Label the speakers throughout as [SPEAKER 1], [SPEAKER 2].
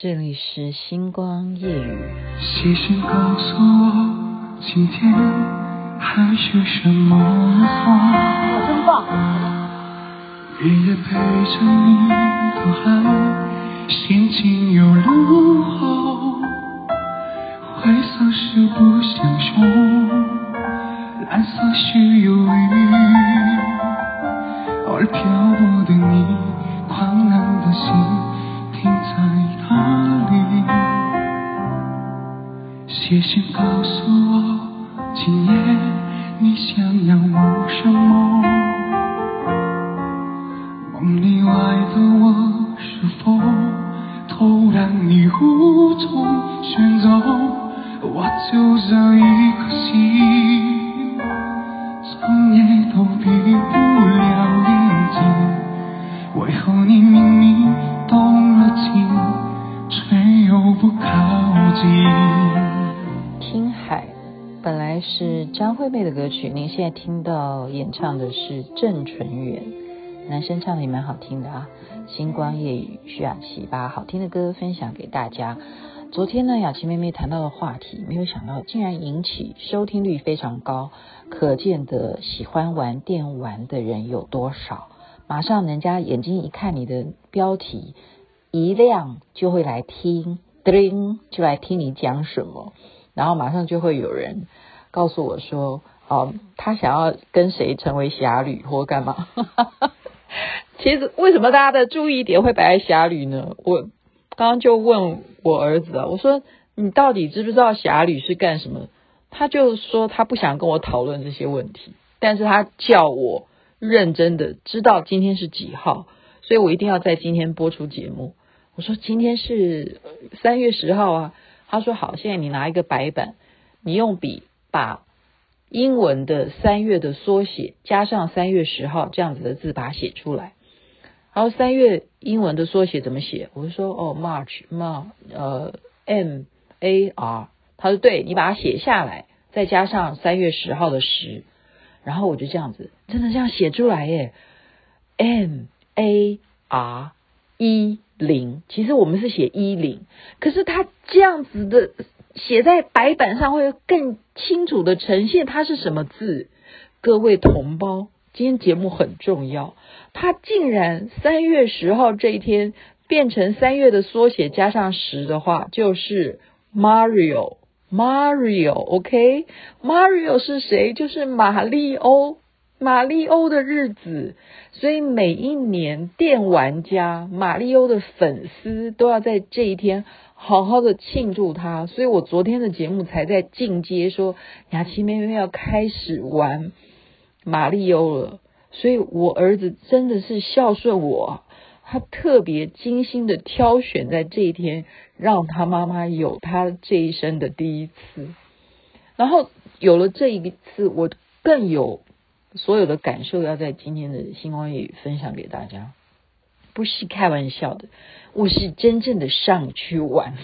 [SPEAKER 1] 这里是星光夜雨。
[SPEAKER 2] 细心告诉我，今天还有什么话？
[SPEAKER 1] 真棒！
[SPEAKER 2] 日夜陪着你到海心情有如何，灰色是不想说，蓝色是忧郁，偶尔漂泊的你，狂澜的心。哪里？写信告诉我，今夜你想要问什么？梦里外的我，是否都让你无从选择？我就这一颗心，怎也都闭不了眼睛，为何你明
[SPEAKER 1] 是张惠妹的歌曲，您现在听到演唱的是郑淳元，男生唱的也蛮好听的啊。星光夜雨，徐雅琪把好听的歌分享给大家。昨天呢，雅琪妹妹谈到的话题，没有想到竟然引起收听率非常高，可见的喜欢玩电玩的人有多少。马上人家眼睛一看你的标题。一亮就会来听，叮就来听你讲什么，然后马上就会有人告诉我说，哦，他想要跟谁成为侠侣或干嘛？其实为什么大家的注意点会摆在侠侣呢？我刚刚就问我儿子啊，我说你到底知不知道侠侣是干什么？他就说他不想跟我讨论这些问题，但是他叫我认真的知道今天是几号。所以我一定要在今天播出节目。我说今天是三月十号啊。他说好，现在你拿一个白板，你用笔把英文的三月的缩写加上三月十号这样子的字把它写出来。然后三月英文的缩写怎么写？我就说哦，March，Mar，呃，M A R。他说对，你把它写下来，再加上三月十号的十，然后我就这样子，真的这样写出来耶，M。A R 一零，其实我们是写一零，可是他这样子的写在白板上会更清楚的呈现它是什么字。各位同胞，今天节目很重要，它竟然三月十号这一天变成三月的缩写加上十的话，就是 Mario，Mario，OK，Mario 是谁？就是马里欧。马里欧的日子，所以每一年电玩家马里欧的粉丝都要在这一天好好的庆祝他。所以我昨天的节目才在进阶说，雅琪妹妹要开始玩马里欧了。所以我儿子真的是孝顺我，他特别精心的挑选在这一天，让他妈妈有他这一生的第一次。然后有了这一次，我更有。所有的感受要在今天的星光夜语分享给大家，不是开玩笑的，我是真正的上去玩，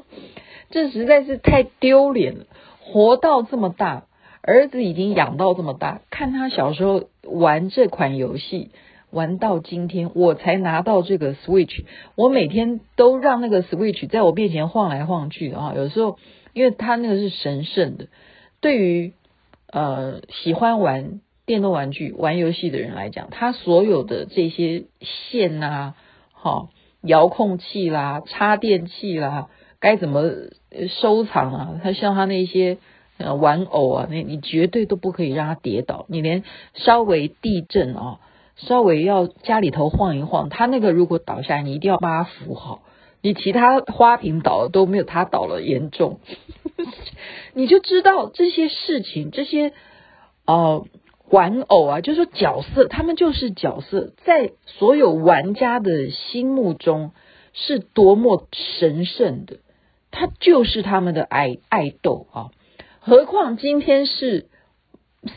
[SPEAKER 1] 这实在是太丢脸了。活到这么大，儿子已经养到这么大，看他小时候玩这款游戏，玩到今天，我才拿到这个 Switch，我每天都让那个 Switch 在我面前晃来晃去啊。有时候，因为他那个是神圣的，对于呃喜欢玩。电动玩具、玩游戏的人来讲，他所有的这些线啊、好遥控器啦、插电器啦，该怎么收藏啊？他像他那些呃玩偶啊，那你绝对都不可以让他跌倒。你连稍微地震啊，稍微要家里头晃一晃，他那个如果倒下来，你一定要把它扶好。你其他花瓶倒了都没有他倒了严重，你就知道这些事情，这些呃。玩偶啊，就是说角色，他们就是角色，在所有玩家的心目中是多么神圣的，他就是他们的爱爱豆啊。何况今天是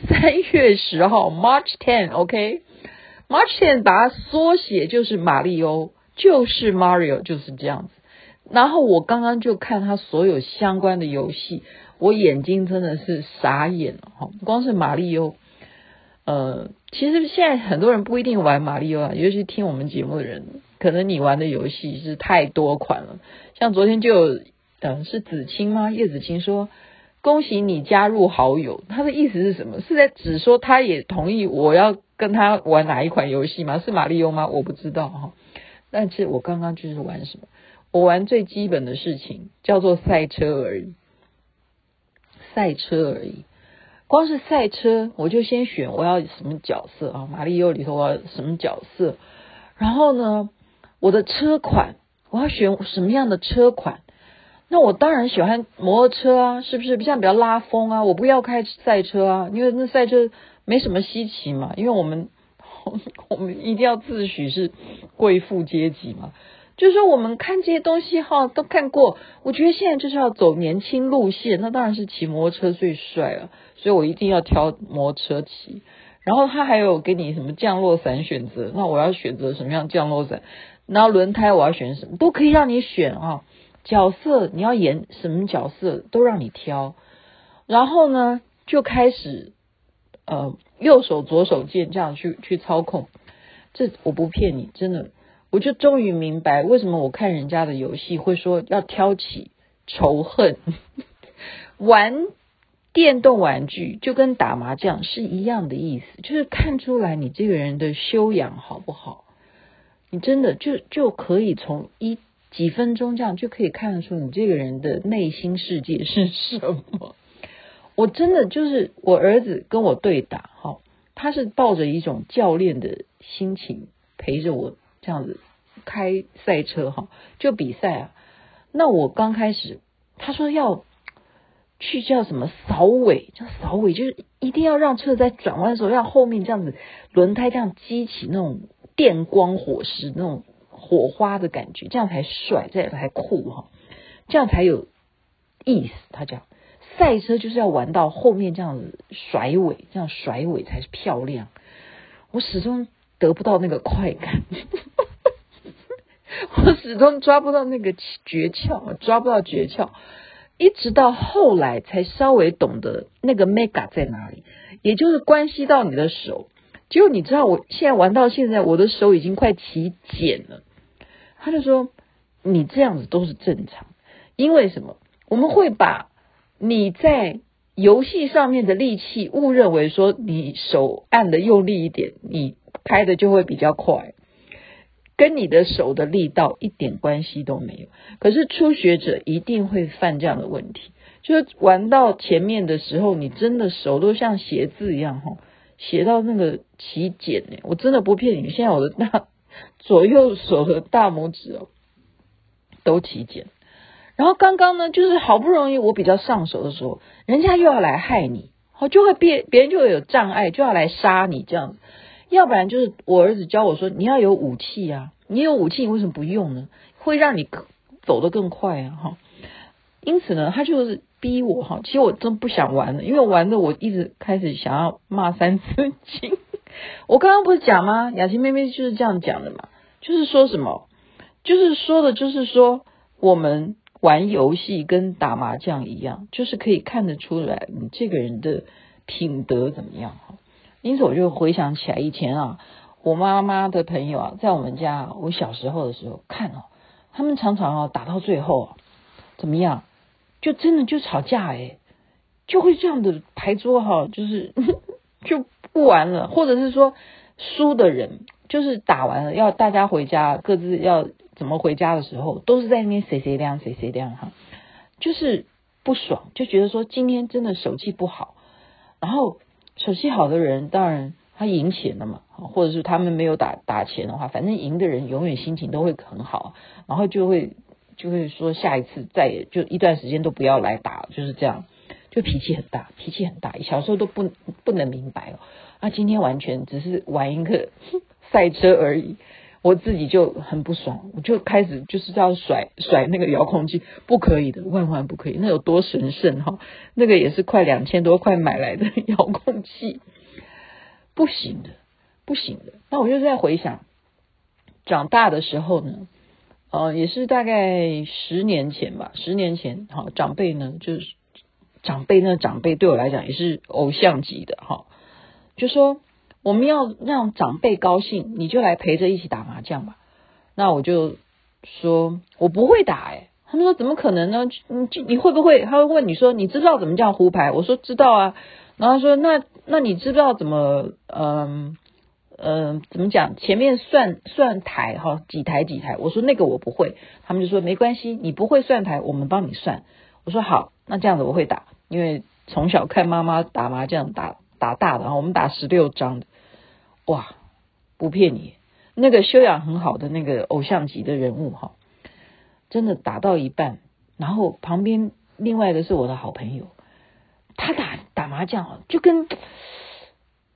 [SPEAKER 1] 三月十号，March ten，OK，March ten 把它缩写就是马里欧，就是 Mario，就是这样子。然后我刚刚就看他所有相关的游戏，我眼睛真的是傻眼了哈，光是马里欧。呃，其实现在很多人不一定玩马里奥啊，尤其听我们节目的人，可能你玩的游戏是太多款了。像昨天就有，嗯，是子清吗？叶子清说。恭喜你加入好友，他的意思是什么？是在指说他也同意我要跟他玩哪一款游戏吗？是马里奥吗？我不知道哈。但是我刚刚就是玩什么？我玩最基本的事情叫做赛车而已，赛车而已。光是赛车，我就先选我要什么角色啊？马里奥里头我要什么角色？然后呢，我的车款我要选什么样的车款？那我当然喜欢摩托车啊，是不是？这样比较拉风啊。我不要开赛车啊，因为那赛车没什么稀奇嘛。因为我们 我们一定要自诩是贵妇阶级嘛。就是说，我们看这些东西哈，都看过。我觉得现在就是要走年轻路线，那当然是骑摩托车最帅了。所以我一定要挑摩托车骑。然后他还有给你什么降落伞选择，那我要选择什么样降落伞？然后轮胎我要选什么，都可以让你选啊。角色你要演什么角色都让你挑，然后呢就开始呃右手左手键这样去去操控，这我不骗你，真的，我就终于明白为什么我看人家的游戏会说要挑起仇恨，玩 电动玩具就跟打麻将是一样的意思，就是看出来你这个人的修养好不好，你真的就就可以从一。几分钟这样就可以看得出你这个人的内心世界是什么。我真的就是我儿子跟我对打，哈，他是抱着一种教练的心情陪着我这样子开赛车，哈，就比赛啊。那我刚开始他说要去叫什么扫尾，叫扫尾，就是一定要让车在转弯的时候让后面这样子轮胎这样激起那种电光火石那种。火花的感觉，这样才帅，这样才酷哈，这样才有意思。他讲赛车就是要玩到后面这样子甩尾，这样甩尾才是漂亮。我始终得不到那个快感，我始终抓不到那个诀窍，抓不到诀窍。一直到后来才稍微懂得那个 mega 在哪里，也就是关系到你的手。结果你知道，我现在玩到现在，我的手已经快起茧了。他就说：“你这样子都是正常，因为什么？我们会把你在游戏上面的力气误认为说你手按的用力一点，你开的就会比较快，跟你的手的力道一点关系都没有。可是初学者一定会犯这样的问题，就是玩到前面的时候，你真的手都像写字一样哈，写到那个起茧呢。我真的不骗你，现在我的大。”左右手的大拇指哦，都起茧。然后刚刚呢，就是好不容易我比较上手的时候，人家又要来害你，哦就会别别人就会有障碍，就要来杀你这样。要不然就是我儿子教我说，你要有武器啊，你有武器，你为什么不用呢？会让你走得更快啊，哈。因此呢，他就是逼我哈。其实我真不想玩了，因为玩的我一直开始想要骂三字经。我刚刚不是讲吗？雅琴妹妹就是这样讲的嘛，就是说什么，就是说的，就是说我们玩游戏跟打麻将一样，就是可以看得出来你这个人的品德怎么样。因此我就回想起来以前啊，我妈妈的朋友啊，在我们家，我小时候的时候看哦，他们常常啊打到最后啊，怎么样，就真的就吵架诶，就会这样的牌桌哈，就是 就。不玩了，或者是说输的人就是打完了，要大家回家，各自要怎么回家的时候，都是在那边谁谁亮谁谁亮哈，就是不爽，就觉得说今天真的手气不好，然后手气好的人当然他赢钱了嘛，或者是他们没有打打钱的话，反正赢的人永远心情都会很好，然后就会就会说下一次再也就一段时间都不要来打，就是这样。就脾气很大，脾气很大，小时候都不不能明白哦。那今天完全只是玩一个赛车而已，我自己就很不爽，我就开始就是要甩甩那个遥控器，不可以的，万万不可以，那有多神圣哈？那个也是快两千多块买来的 遥控器，不行的，不行的。那我就在回想，长大的时候呢，呃，也是大概十年前吧，十年前，好，长辈呢就是。长辈，那长辈对我来讲也是偶像级的哈，就说我们要让长辈高兴，你就来陪着一起打麻将吧。那我就说我不会打哎、他们说怎么可能呢？你你会不会？他会问你说你知道怎么叫胡牌？我说知道啊。然后他说那那你知不知道怎么嗯嗯怎么讲？前面算算台哈几台几台？我说那个我不会。他们就说没关系，你不会算台，我们帮你算。我说好，那这样子我会打，因为从小看妈妈打麻将打打大的，然后我们打十六张的，哇，不骗你，那个修养很好的那个偶像级的人物哈，真的打到一半，然后旁边另外一个是我的好朋友，他打打麻将就跟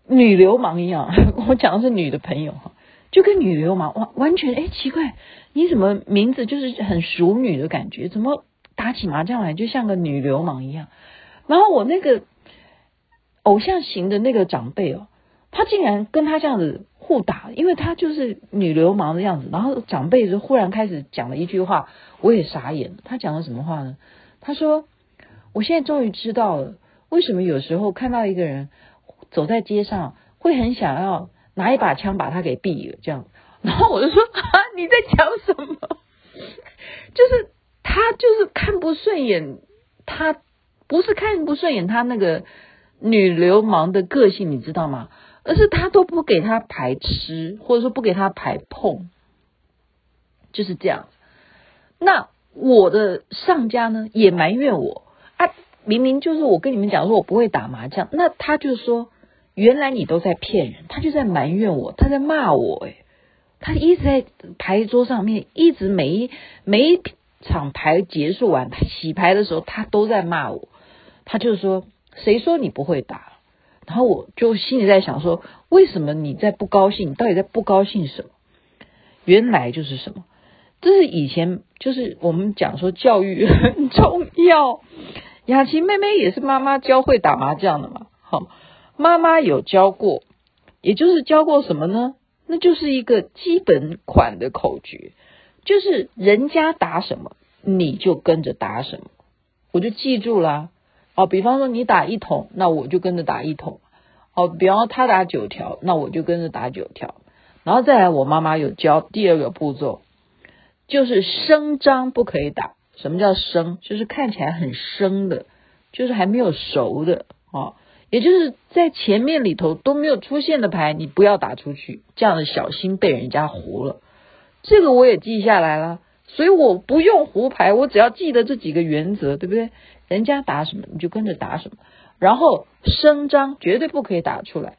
[SPEAKER 1] 女流氓一样，我讲的是女的朋友哈，就跟女流氓完完全哎奇怪，你怎么名字就是很熟女的感觉，怎么？打起麻将来就像个女流氓一样，然后我那个偶像型的那个长辈哦，他竟然跟他这样子互打，因为他就是女流氓的样子。然后长辈就忽然开始讲了一句话，我也傻眼。他讲了什么话呢？他说：“我现在终于知道了，为什么有时候看到一个人走在街上，会很想要拿一把枪把他给毙了。”这样，然后我就说：“啊，你在讲什么？”就是。他就是看不顺眼，他不是看不顺眼他那个女流氓的个性，你知道吗？而是他都不给他牌吃，或者说不给他牌碰，就是这样。那我的上家呢，也埋怨我啊，明明就是我跟你们讲说我不会打麻将，那他就说原来你都在骗人，他就在埋怨我，他在骂我，诶，他一直在牌桌上面，一直每一每一。场牌结束完，洗牌的时候，他都在骂我。他就说：“谁说你不会打？”然后我就心里在想说：“为什么你在不高兴？你到底在不高兴什么？”原来就是什么？这是以前就是我们讲说教育很重要。雅琪妹妹也是妈妈教会打麻将的嘛。好，妈妈有教过，也就是教过什么呢？那就是一个基本款的口诀。就是人家打什么，你就跟着打什么，我就记住了。哦，比方说你打一筒，那我就跟着打一筒。哦，比方他打九条，那我就跟着打九条。然后再来，我妈妈有教第二个步骤，就是生张不可以打。什么叫生？就是看起来很生的，就是还没有熟的。哦，也就是在前面里头都没有出现的牌，你不要打出去，这样子小心被人家胡了。这个我也记下来了，所以我不用胡牌，我只要记得这几个原则，对不对？人家打什么你就跟着打什么，然后声张绝对不可以打出来，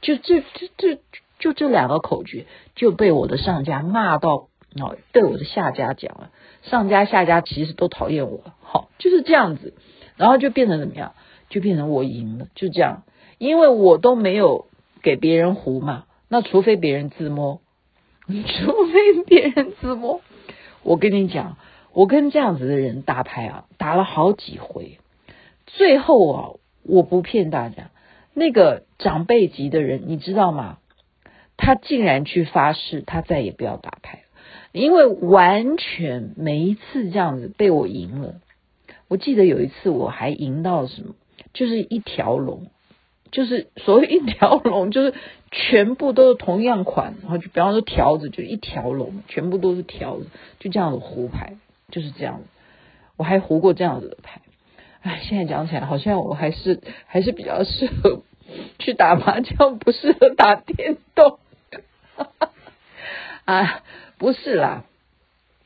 [SPEAKER 1] 就这这这就这两个口诀就被我的上家骂到哦，对我的下家讲了，上家下家其实都讨厌我，好，就是这样子，然后就变成怎么样？就变成我赢了，就这样，因为我都没有给别人胡嘛，那除非别人自摸。除非别人自摸，我跟你讲，我跟这样子的人打牌啊，打了好几回，最后啊，我不骗大家，那个长辈级的人，你知道吗？他竟然去发誓，他再也不要打牌，因为完全每一次这样子被我赢了。我记得有一次我还赢到什么，就是一条龙。就是所谓一条龙，就是全部都是同样款，然后就比方说条子，就一条龙，全部都是条子，就这样子胡牌，就是这样子。我还胡过这样子的牌，哎，现在讲起来好像我还是还是比较适合 去打麻将，不适合打电动。啊，不是啦，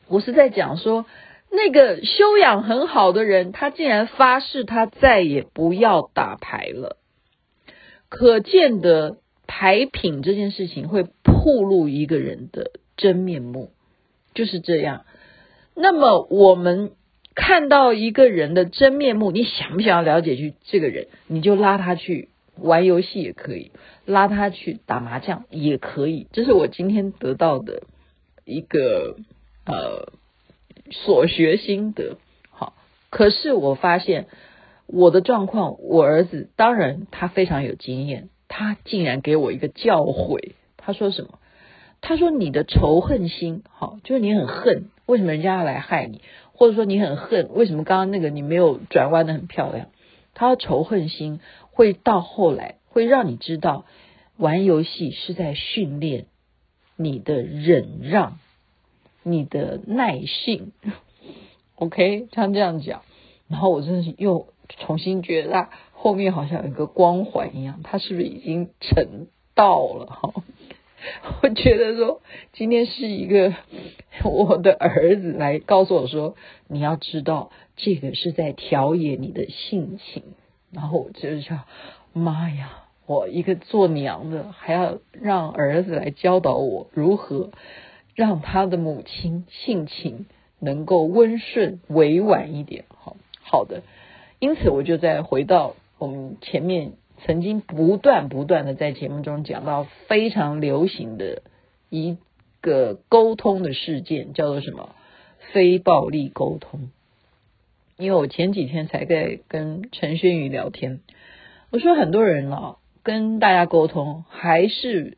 [SPEAKER 1] 我是在讲说那个修养很好的人，他竟然发誓他再也不要打牌了。可见的牌品这件事情会暴露一个人的真面目，就是这样。那么我们看到一个人的真面目，你想不想要了解去这个人？你就拉他去玩游戏也可以，拉他去打麻将也可以。这是我今天得到的一个呃所学心得。好，可是我发现。我的状况，我儿子当然他非常有经验，他竟然给我一个教诲。他说什么？他说你的仇恨心，好，就是你很恨，为什么人家要来害你？或者说你很恨，为什么刚刚那个你没有转弯的很漂亮？他的仇恨心会到后来会让你知道，玩游戏是在训练你的忍让。你的耐性。OK，他这样讲，然后我真的是又重新觉得他后面好像有一个光环一样，他是不是已经成道了？哈，我觉得说今天是一个我的儿子来告诉我说，你要知道这个是在调冶你的性情。然后我就想，妈呀，我一个做娘的还要让儿子来教导我如何让他的母亲性情。能够温顺委婉一点，好好的，因此我就再回到我们前面曾经不断不断的在节目中讲到非常流行的一个沟通的事件，叫做什么？非暴力沟通。因为我前几天才在跟陈轩宇聊天，我说很多人啊跟大家沟通还是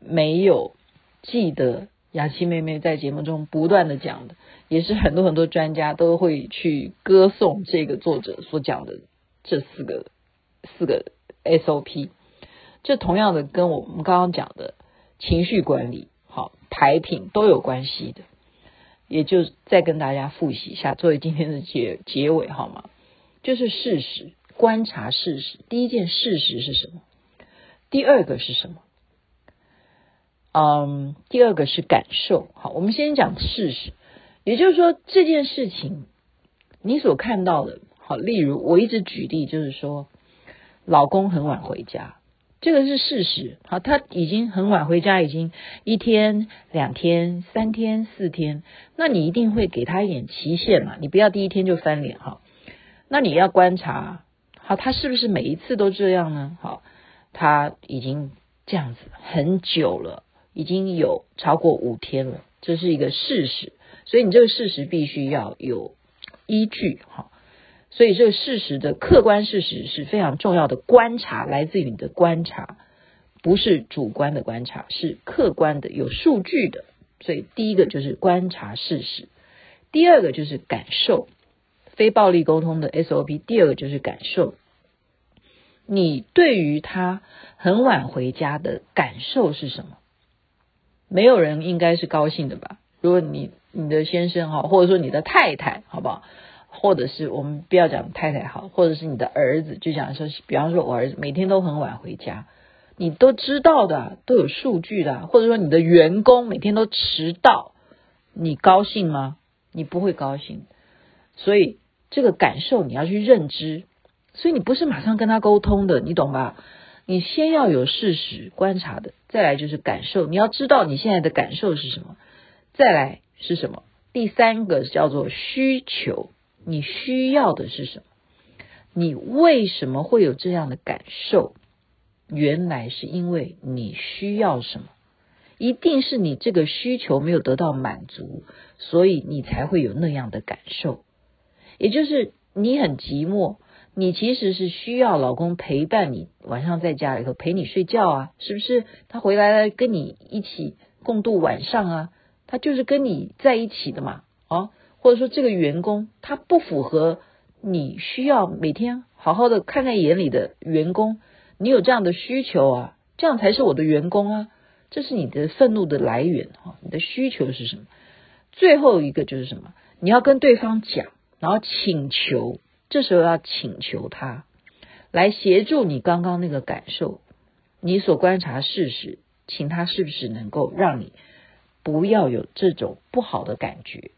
[SPEAKER 1] 没有记得雅琪妹妹在节目中不断的讲的。也是很多很多专家都会去歌颂这个作者所讲的这四个四个 SOP，这同样的跟我们刚刚讲的情绪管理、好牌品都有关系的，也就再跟大家复习一下，作为今天的结结尾好吗？就是事实，观察事实。第一件事实是什么？第二个是什么？嗯，第二个是感受。好，我们先讲事实。也就是说，这件事情你所看到的，好，例如我一直举例，就是说，老公很晚回家，这个是事实。好，他已经很晚回家，已经一天、两天、三天、四天，那你一定会给他一点期限嘛？你不要第一天就翻脸哈。那你要观察，好，他是不是每一次都这样呢？好，他已经这样子很久了，已经有超过五天了，这是一个事实。所以你这个事实必须要有依据哈，所以这个事实的客观事实是非常重要的。观察来自于你的观察，不是主观的观察，是客观的、有数据的。所以第一个就是观察事实，第二个就是感受。非暴力沟通的 SOP，第二个就是感受。你对于他很晚回家的感受是什么？没有人应该是高兴的吧？如果你你的先生哈，或者说你的太太，好不好？或者是我们不要讲太太好，或者是你的儿子，就讲说，比方说我儿子每天都很晚回家，你都知道的，都有数据的，或者说你的员工每天都迟到，你高兴吗？你不会高兴，所以这个感受你要去认知，所以你不是马上跟他沟通的，你懂吧？你先要有事实观察的，再来就是感受，你要知道你现在的感受是什么，再来。是什么？第三个叫做需求，你需要的是什么？你为什么会有这样的感受？原来是因为你需要什么？一定是你这个需求没有得到满足，所以你才会有那样的感受。也就是你很寂寞，你其实是需要老公陪伴你，晚上在家里头陪你睡觉啊，是不是？他回来了，跟你一起共度晚上啊。他就是跟你在一起的嘛，哦，或者说这个员工他不符合你需要每天好好的看在眼里的员工，你有这样的需求啊，这样才是我的员工啊，这是你的愤怒的来源哈，你的需求是什么？最后一个就是什么？你要跟对方讲，然后请求，这时候要请求他来协助你刚刚那个感受，你所观察事实，请他是不是能够让你。不要有这种不好的感觉，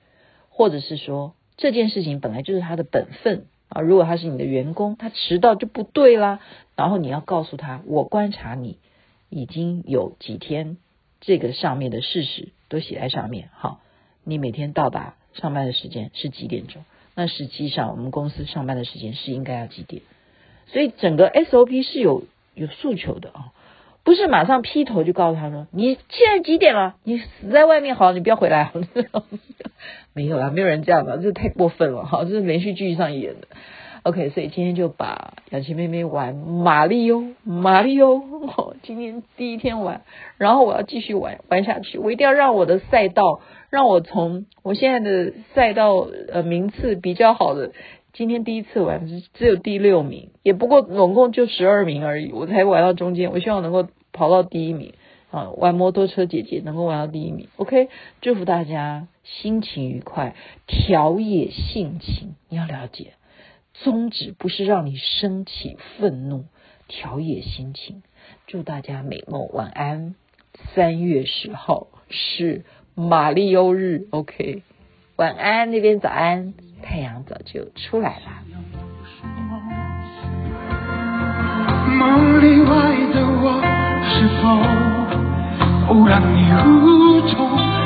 [SPEAKER 1] 或者是说这件事情本来就是他的本分啊。如果他是你的员工，他迟到就不对啦。然后你要告诉他，我观察你已经有几天，这个上面的事实都写在上面。好，你每天到达上班的时间是几点钟？那实际上我们公司上班的时间是应该要几点？所以整个 SOP 是有有诉求的啊。不是马上劈头就告诉他说，你现在几点了？你死在外面好，你不要回来。没有啦，没有人这样的，这太过分了哈，这是连续剧上演的。OK，所以今天就把雅琪妹妹玩马里奥，马里奥，今天第一天玩，然后我要继续玩玩下去，我一定要让我的赛道，让我从我现在的赛道呃名次比较好的。今天第一次玩，只有第六名，也不过总共就十二名而已，我才玩到中间。我希望能够跑到第一名，啊，玩摩托车姐姐能够玩到第一名。OK，祝福大家心情愉快，调冶性情。你要了解，宗旨不是让你升起愤怒，调冶心情。祝大家美梦，晚安。三月十号是玛利欧日，OK，晚安那边早安，太阳早就出来了。
[SPEAKER 2] 梦里外的我是否让你无从